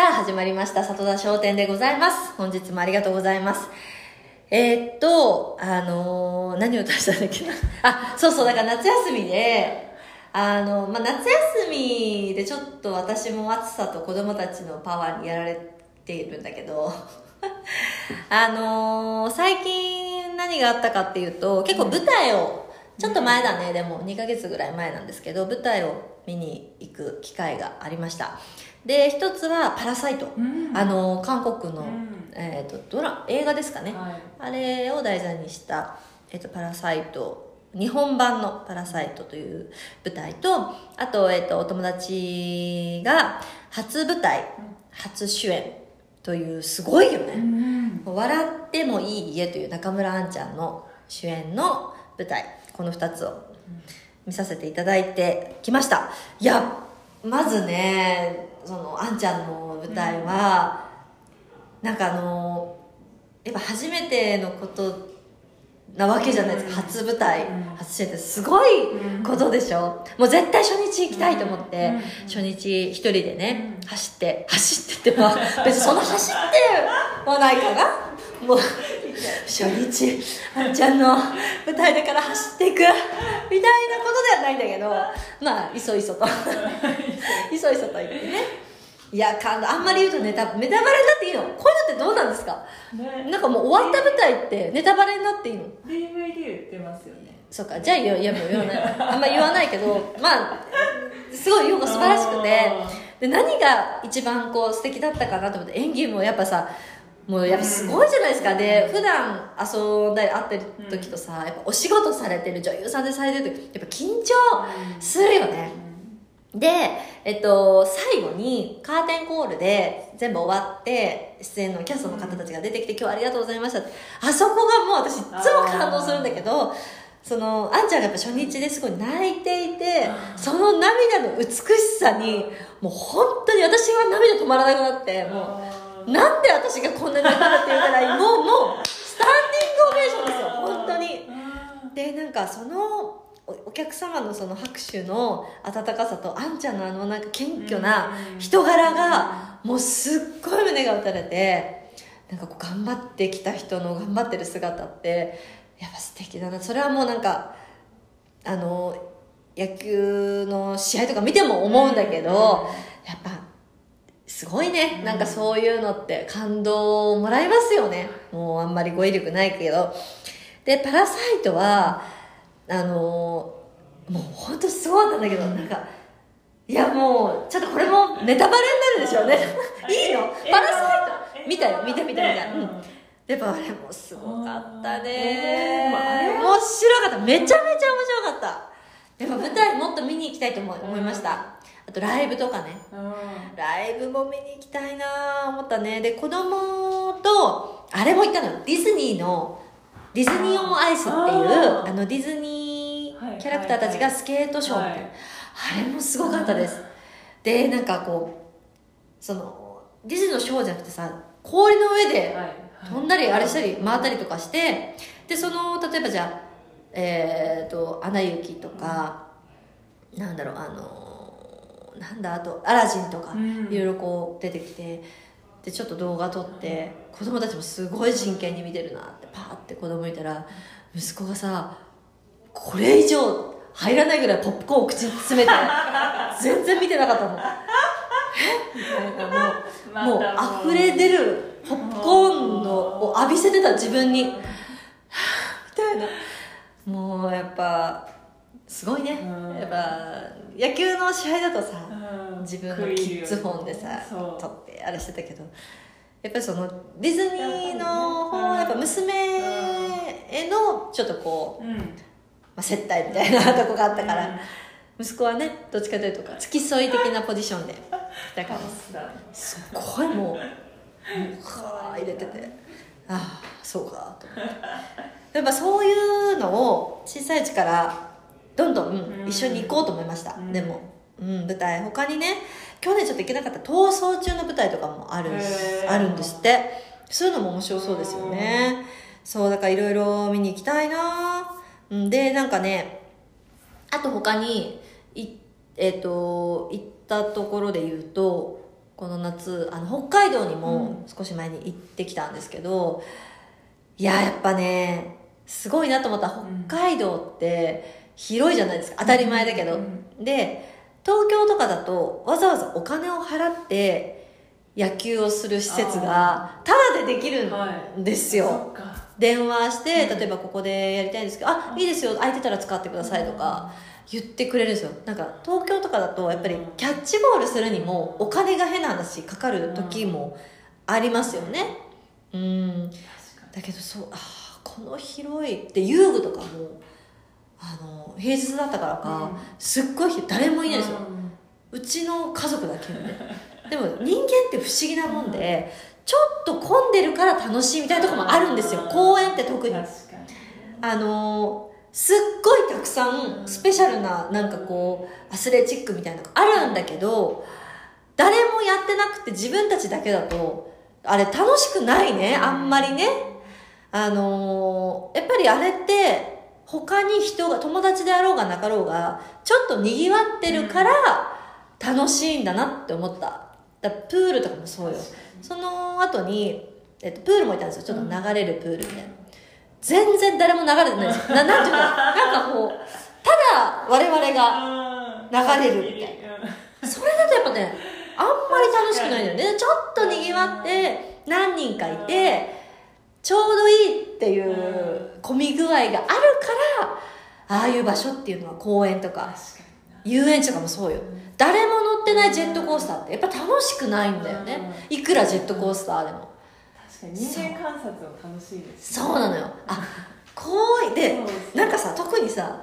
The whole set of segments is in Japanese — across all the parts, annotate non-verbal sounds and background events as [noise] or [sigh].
さあ、始まりました。里田商店でございます。本日もありがとうございます。えーっと、あのー何を出したんだっけな。[laughs] あ、そうそう、だから夏休みで、あの、まあ、夏休みでちょっと私も暑さと子供たちのパワーにやられているんだけど、[laughs] あのー最近何があったかっていうと、結構舞台を、ちょっと前だね、でも2ヶ月ぐらい前なんですけど、舞台を見に行く機会がありました。で、一つはパラサイト。うんあの、韓国の、うんえっ、と、ドラ、映画ですかね。はいあれを題材にした、えっと、パラサイト、日本版のパラサイトという舞台と、あと、えっと、お友達が初舞台、初主演という、すごいよね。うん笑ってもいい家という中村あんちゃんの主演の舞台、この2つを見させていただいてきました。いや、まずね、その、あんちゃんの舞台は、なんかあの、やっぱ初めてのことなわけじゃないですか、うん。初舞台、うん。初主演って。すごいことでしょ、もう絶対初日行きたいと思って、うん。初日一人でね、うん。走って走ってってまあ別にその走ってはないかな？もう初日あんちゃんの舞台だから走っていくみたいなことではないんだけどまあいそいそと。[laughs] いそいそと言ってね。いや感動あんまり言うとネタネタバレになっていいの？こういうのってどうなんですか？ね。なんかもう終わった舞台ってネタバレになっていいの？DVD 売ってますよね。そうかじゃあ言ういやもう言わない。あんま言わないけどまあすごいよく素晴らしくて。で何が一番こう素敵だったかなと思って演技もやっぱさもうやっぱすごいじゃないですか。で普段遊んだり会ってる時とさやっぱお仕事されてる女優さんでされてる時やっぱ緊張するよね。で、えっと、最後にカーテンコールで全部終わって、出演のキャストの方たちが出てきて、今日はありがとうございましたって。あそこがもう私いつも感動するんだけど、その、あんちゃんがやっぱ初日ですごい泣いていて、その涙の美しさに、もう本当に私は涙止まらなくなって、もう、なんで私がこんなに泣いたのっていうぐらい、[laughs] もう、もう、スタンディングオベーションですよ、本当に。でなんかそのおお客様のその拍手の温かさとあんちゃんのあのなんか謙虚な人柄がもうすっごい胸が打たれてなんかこう頑張ってきた人の頑張ってる姿ってやっぱ素敵だな。それはもうなんかあの野球の試合とか見ても思うんだけどやっぱすごいね。なんかそういうのって感動をもらえますよね。もうあんまり語彙力ないけど。で「パラサイトは」あのもう本当すごかったんだけどなんかいやもうちょっとこれもネタバレになるでしょうね。[laughs] いいの？えパラサイえト見たよ。見た見た見た、うんうんやっぱあれもすごかったえね面白かっためちゃめちゃ面白かったやっぱ舞台もっと見に行きたいと思思いましたあとライブとかね。ライブも見に行きたいなぁ思ったね。で子供とあれも行ったのよ。ディズニーのディズニー・オン・アイスっていうあのディズニはいーキャラクターたちがスケートショーっていう、はい。あれもすごかったです。でなんかこうそのディズニーのショーじゃなくてさ氷の上で飛んだりあれしたり回ったりとかしてでその例えばじゃあえっ、と「アナ雪」とか、なんだろうあのなんだあと「アラジン」とか、うん。いろいろこう出てきてでちょっと動画撮って子供たちもすごい真剣に見てるなってパーって子供いたら息子がさこれ以上入らないぐらいポップコーンを口に詰めて [laughs] 全然見てなかったの。え？みたいな。もうもう溢れ出るポップコーンのを浴びせてた自分に。みたいな。もうやっぱすごいね。うん。やっぱ野球の試合だとさうん。自分のキッズフォンでさ撮ってあれしてたけどやっぱりそのディズニーの方はやっぱ娘へのちょっとこう、うん。まあ、接待みたいなとこがあったから、息子はねどっちかというとか付き添い的なポジションでだから。[laughs] すごいもうはー入れててああそうかと思って。やっぱそういうのを小さいうちからどんどんうん一緒に行こうと思いました、うん。でも、うん、舞台。他にね去年ちょっと行けなかった逃走中の舞台とかもあるあるんですって。そういうのも面白そうですよね。そうだからいろいろ見に行きたいな。うんでなんかねあと他にいえっ、と行ったところで言うとこの夏あの北海道にうもん。少し前に行ってきたんですけど、いややっぱねすごいなと思った。うん北海道って広いじゃないですか。当たり前だけど、うん。で東京とかだとわざわざお金を払って野球をする施設がタダでできるんですよ、そっか。電話してうん例えばここでやりたいんですけど「あいいですよ。空いてたら使ってください」とか言ってくれるんですよ。なんか東京とかだとやっぱりキャッチボールするにもお金が変な話かかる時もありますよね。うん。だけどそうあーこの広いって遊具とかもあの平日だったからか、うん。すっごい誰もいにないんですよ、うちの家族だけで。でも人間って不思議なもんでちょっと混んでるから楽しいみたいなところもあるんですよ。公園って特に。あのーすっごいたくさんスペシャルななんかこうアスレチックみたいなのがあるんだけど誰もやってなくて自分たちだけだとあれ楽しくないね。あんまりね。あのーやっぱりあれって他に人が友達であろうがなかろうがちょっと賑わってるから楽しいんだなって思った。だプールとかもそうよ。その後に、えっと、プールもいたんですよ。ちょっと流れるプールみたいな全然誰も流れてないです。ななんていうの？なんかこうただ我々がに流れるみたいそれだとやっぱねあんまり楽しくないんだよね。ちょっと賑わって何人かいてちょうどいいっていう混み具合があるからああいう場所っていうのは公園とか遊園地とかもそうよ。誰も乗ってないジェットコースターってやっぱ楽しくないんだよね。いくらジェットコースターでも。に。人間観察も楽しいですそうなのよ。あこうでなんかさ特にさ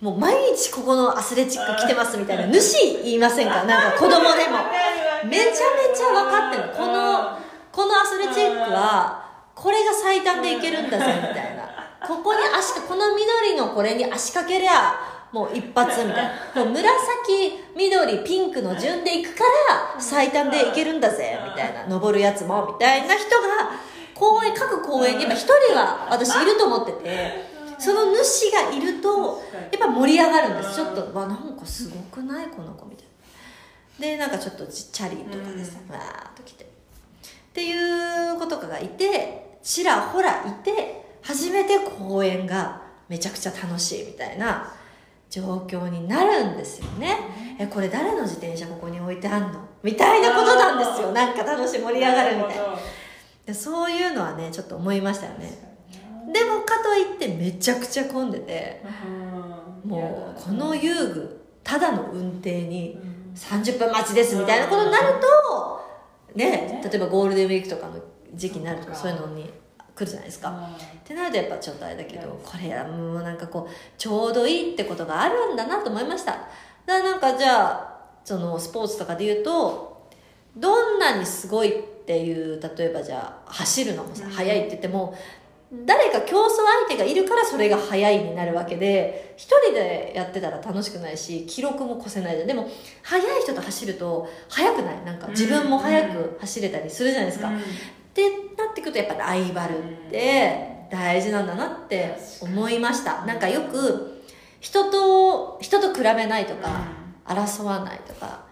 もう毎日ここのアスレチック来てますみたいな主言いませんか？なんか子供でも。[laughs] めちゃめちゃ分かってるの。このこのアスレチックはこれが最短でいけるんだぜみたいな。ここに足かこの緑のこれに足かけりゃもう一発みたいな。もう紫緑ピンクの順でいくから最短でいけるんだぜみたいな。登るやつもみたいな人が公園各公園にやっぱ一人は私いると思っててその主がいるとやっぱ盛り上がるんです。ちょっとわなんかすごくないこの子みたいな。でなんかちょっとチャリとかでさ、わーっと来てっていう子とかがいてちらほらいて初めて公園がめちゃくちゃ楽しいみたいな状況になるんですよね。えこれ誰の自転車ここに置いてあんの？みたいなことなんですよ。なんか楽しい盛り上がるみたいな。でそういうのはねちょっと思いましたよね。でもかといってめちゃくちゃ混んでてもうこの遊具ただの運転に30分待ちですみたいなことになるとね。例えばゴールデンウィークとかの時期になるとそういうのに来るじゃないですか。ってなるとやっぱちょっとあれだけどこれはもうなんかこうちょうどいいってことがあるんだなと思いました。だからなんかじゃあそのスポーツとかで言うとどんなにすごいっていう例えばじゃあ走るのもさうん。速いって言っても誰か競争相手がいるからそれが速いになるわけで一人でやってたら楽しくないし記録も越せないじゃん。でも速い人と走ると速くない？なんか自分も速く走れたりするじゃないですか、ってなってくるとやっぱライバルって大事なんだなって思いました。なんかよく人と人と比べないとか争わないとか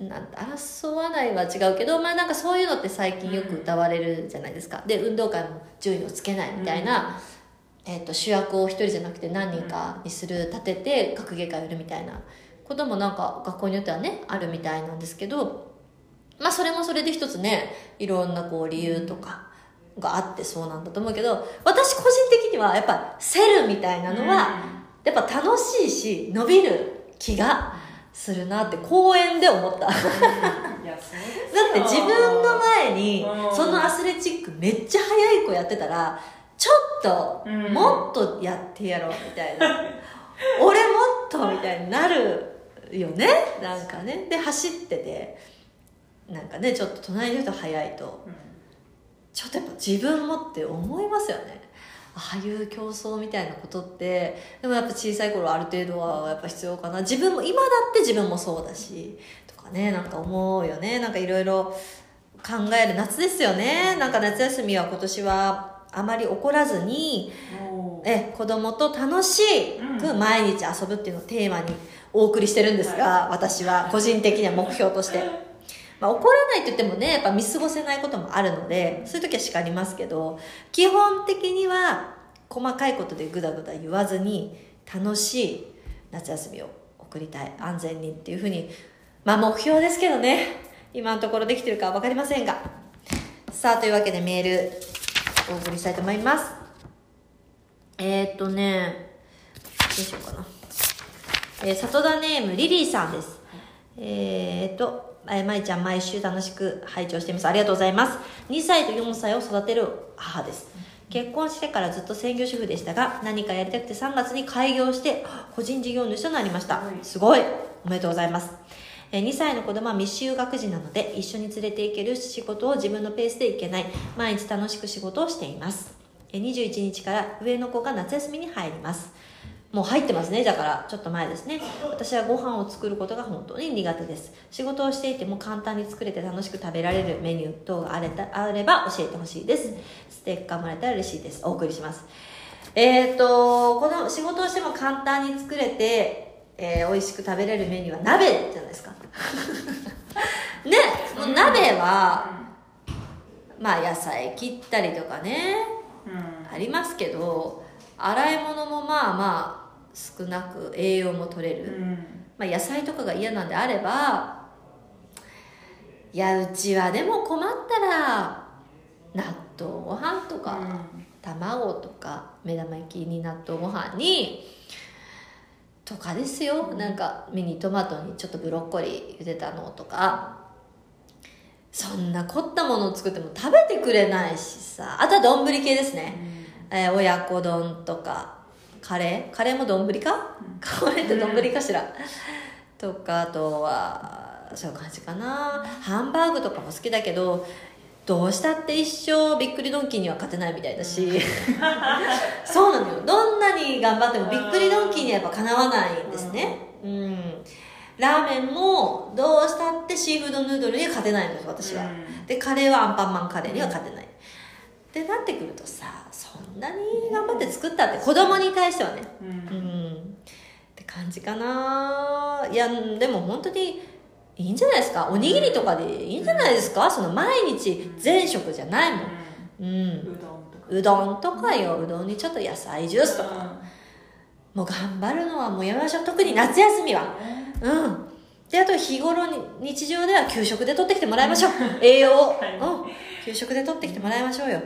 なん争わないは違うけどまあなんかそういうのって最近よく歌われるじゃないですか。で運動会も順位をつけないみたいな、えー、と主役を一人じゃなくて何人かにする立てて学芸会をやるみたいなこともなんか学校によってはねあるみたいなんですけどまあそれもそれで一つねいろんなこう理由とかがあってそうなんだと思うけど私個人的にはやっぱセルみたいなのはやっぱ楽しいし伸びる気がするなって公園で思った。[laughs] だって自分の前にうん。そのアスレチックめっちゃ速い子やってたらちょっとうん。もっとやってやろうみたいな。[laughs] 俺もっとみたいになるよね？なんかね。で走っててなんかねちょっと隣の人速いと。ちょっとやっぱ自分もって思いますよねああいう競争みたいなことってでもやっぱ小さい頃ある程度はやっぱ必要かな。自分も今だって自分もそうだしとかねなんか思うよね。なんかいろいろ考える。夏ですよね。なんか夏休みは今年はあまり怒らずにもえ子供と楽しく毎日遊ぶっていうのをテーマにお送りしてるんですが私は個人的には目標としてまあ、怒らないって言ってもねやっぱ見過ごせないこともあるのでそういう時は叱りますけど基本的には細かいことでグダグダ言わずに楽しい夏休みを送りたい安全にっていうふうにまあ目標ですけどね今のところできてるか分かりませんが。さあというわけでメールお送りしたいと思います。えー、っとねどうしようかな。えー、里田ネームリリーさんです。えー、っとえー、まいちゃん毎週楽しく拝聴しています。ありがとうございます2歳と4歳を育てる母です。結婚してからずっと専業主婦でしたが何かやりたくて3月に開業して個人事業主となりました。すごい。おめでとうございます。2歳の子供は未就学児なので一緒に連れて行ける仕事を自分のペースで行けない。毎日楽しく仕事をしています。21日から上の子が夏休みに入ります。もう入ってますね。だからちょっと前ですね。私はご飯を作ることが本当に苦手です。仕事をしていても簡単に作れて楽しく食べられるメニュー等があれたあれば教えてほしいです。ステッカーもらえたら嬉しいです。お送りします。えっ、ー、とこの仕事をしても簡単に作れて、えー、美味しく食べれるメニューは鍋じゃないですか。[laughs] ねもう鍋はまあ野菜切ったりとかね、うん、ありますけど洗い物もまあまあ少なく栄養も取れる、うん、まあ、野菜とかが嫌なんであればいやうちはでも困ったら納豆ご飯とか、うん、卵とか目玉焼きに納豆ご飯にとかですよ、うん、なんかミニトマトにちょっとブロッコリー茹でたのとか。そんな凝ったものを作っても食べてくれないしさ。あとは丼系ですね、うん、えー、親子丼とかカレー？カレーも丼か、うん、カレーって丼かしら、とかあとはそういう感じかな。ハンバーグとかも好きだけどどうしたって一生びっくりドンキーには勝てないみたいだし、[laughs] そうなのよ。どんなに頑張ってもびっくりドンキーにはやっぱかなわないんですね。うん。ラーメンもどうしたってシーフードヌードルには勝てないんです私は、でカレーはアンパンマンカレーには勝てない、ってなってくるとさそんなに頑張って作ったって子供に対してはね。うん、うん、って感じかな。いやでも本当にいいんじゃないですか。おにぎりとかでいいんじゃないですか。その毎日全食じゃないもん、うん、うどんとか。よ。うどんにちょっと野菜ジュースとか、もう頑張るのはもうやめましょう特に夏休みは。うん。であと日頃に日常では給食で取ってきてもらいましょう。栄養を、[laughs] はい、うん給食で取ってきてもらいましょうよ。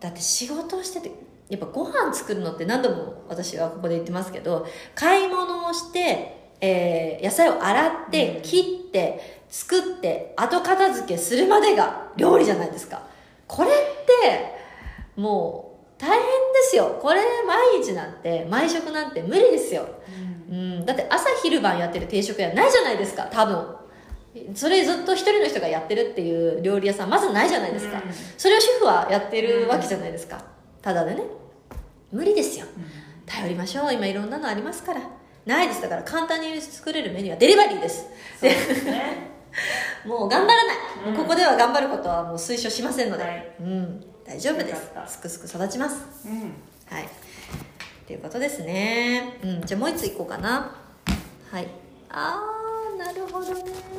だって仕事をしててやっぱご飯作るのって何度も私はここで言ってますけど買い物をして、えー、野菜を洗って切って作って後片付けするまでが料理じゃないですか。これってもう大変ですよ。これ毎日なんて毎食なんて無理ですよ、うん、うん、だって朝昼晩やってる定食屋ないじゃないですか多分それずっと一人の人がやってるっていう料理屋さんまずないじゃないですか、うん、それを主婦はやってるわけじゃないですか、ただでね。無理ですよ、頼りましょう。今いろんなのありますから。ないですだから簡単に作れるメニューはデリバリーです。でね、[laughs] もう頑張らない、うん、ここでは頑張ることはもう推奨しませんので、はい、うん、大丈夫です。すくすく育ちます、うん、はい。ということですね、うん、じゃあもう一ついこうかな。はい。ああなるほどね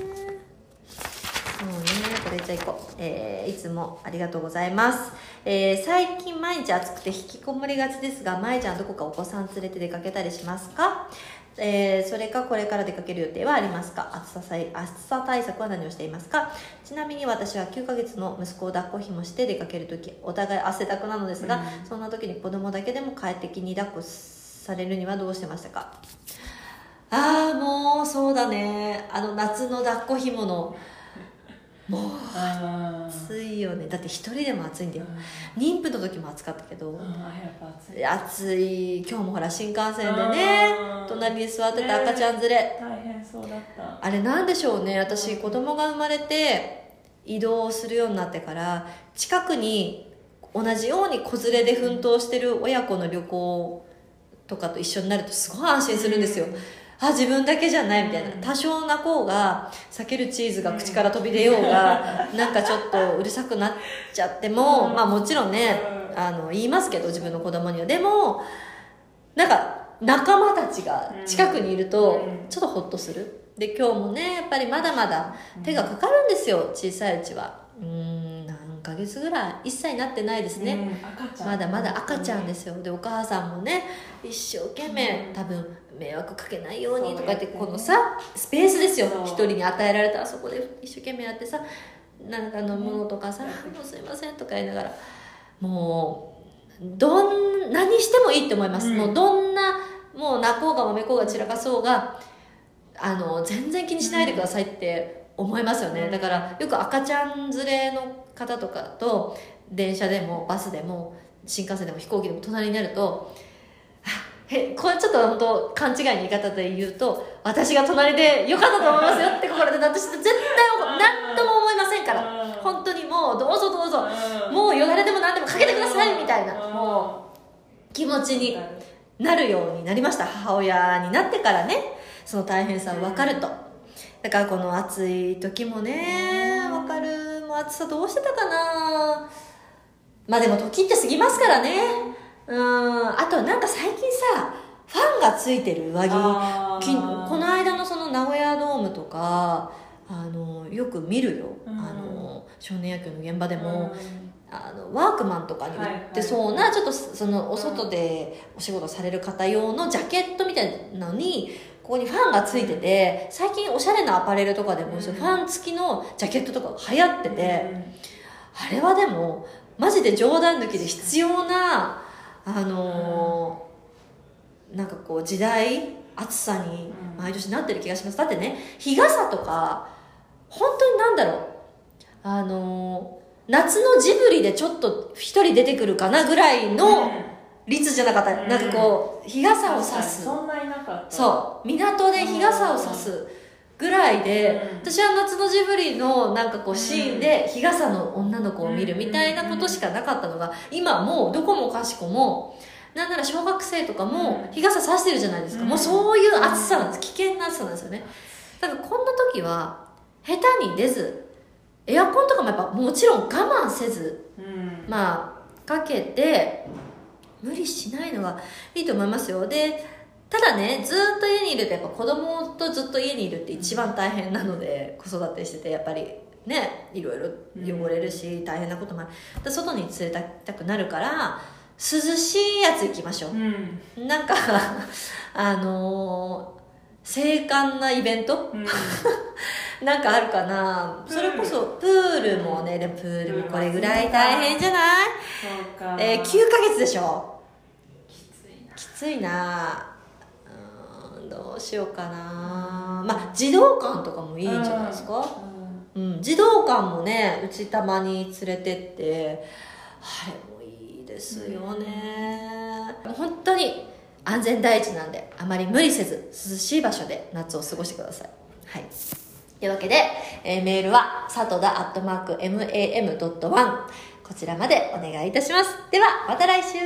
これじゃあいこう、えー、いつもありがとうございます、えー、最近毎日暑くて引きこもりがちですがまいちゃんどこかお子さん連れて出かけたりしますか？えー、それかこれから出かける予定はありますか？暑さ暑さ対策は何をしていますか？ちなみに私は9ヶ月の息子を抱っこひもして出かける時お互い汗だくなのですが、うん、そんな時に子供だけでも快適に抱っこされるにはどうしてましたか？ああもうそうだね。あの夏の抱っこひものもう暑いよね。だって一人でも暑いんだよ、妊婦の時も暑かったけど。暑い。今日もほら新幹線でね隣に座ってた赤ちゃん連れ、ね、大変そうだった。あれなんでしょうね。私子供が生まれて移動するようになってから近くに同じように子連れで奮闘してる親子の旅行とかと一緒になるとすごい安心するんですよ、うんあ自分だけじゃないみたいな。多少なこうが避けるチーズが口から飛び出ようがなんかちょっとうるさくなっちゃってもまあもちろんねあの言いますけど自分の子供には。でもなんか仲間たちが近くにいるとちょっとホッとする。で今日もねやっぱりまだまだ手がかかるんですよ小さいうちは。うーん何ヶ月ぐらい？1歳になってないですね、うんまだまだ赤ちゃんですよ。でお母さんもね一生懸命多分迷惑かけないようにとか言ってね。このさスペースですよ。一人に与えられたらそこで一生懸命やってさなんか飲むのとかさ「もうすいません」とか言いながらもうどん何してもいいって思います、うん。もうどんなもう泣こうがもめこうが散らかそうがあの全然気にしないでくださいって思いますよね、うん。だからよく赤ちゃん連れの方とかと電車でもバスでも新幹線でも飛行機でも隣になるとあへこれちょっと本当勘違いの言い方で言うと私が隣でよかったと思いますよって心で私絶対何とも思いませんから。うん。本当にもうどうぞどうぞ。うん。もうよだれでも何でもかけてくださいみたいな。うん。もう気持ちになるようになりました。母親になってからね。その大変さを分かるとだからこの暑い時もね分かる。もう暑さどうしてたかな。まあでも時って過ぎますからね。うん。あとなんか最近さファンがついてる上着。この間のその名古屋ドームとかあのよく見るよ、うん。あの少年野球の現場でも、うん。あのワークマンとかに売ってそうな、ちょっとそのお外でお仕事される方用のジャケットみたいなのにここにファンがついてて最近おしゃれなアパレルとかでも、うファン付きのジャケットとかが流行ってて、あれはでもマジで冗談抜きで必要なあのーなんかこう時代暑さに毎年なってる気がします。だってね日傘とか本当になんだろう。あのー夏のジブリでちょっと一人出てくるかなぐらいの率じゃなかった、うん。なんかこう日傘を差す。そんなになかった。そう。港で日傘を差すぐらいで、うん。私は夏のジブリのなんかこうシーンで日傘の女の子を見るみたいなことしかなかったのが今もうどこもかしこもなんなら小学生とかも日傘差してるじゃないですか、うん。もうそういう暑さなんです。危険な暑さなんですよね。だからこんな時は下手に出ずエアコンとかもやっぱもちろん我慢せずうん。まあかけて無理しないのがいいと思いますよ。でただねずっと家にいるとやっぱ子供とずっと家にいるって一番大変なので子育てしててやっぱりねいろいろ汚れるし大変なこともある。外に連れたくなるから涼しいやつ行きましょう。うん。なんか [laughs] あのー静観なイベント？うん。[laughs] なんかあるかな。それこそプールもねでもプールもこれぐらい大変じゃない？えー、9ヶ月でしょ？きついな。きついな。うーんどうしようかな。まあ児童館とかもいいんじゃないですか、うん、児童館もねうちたまに連れてってあれもいいですよね、本当に安全第一なんであまり無理せず涼しい場所で夏を過ごしてください。はい。というわけで、えーメールは、さとだアットマーク mam.1 こちらまでお願いいたします。では、また来週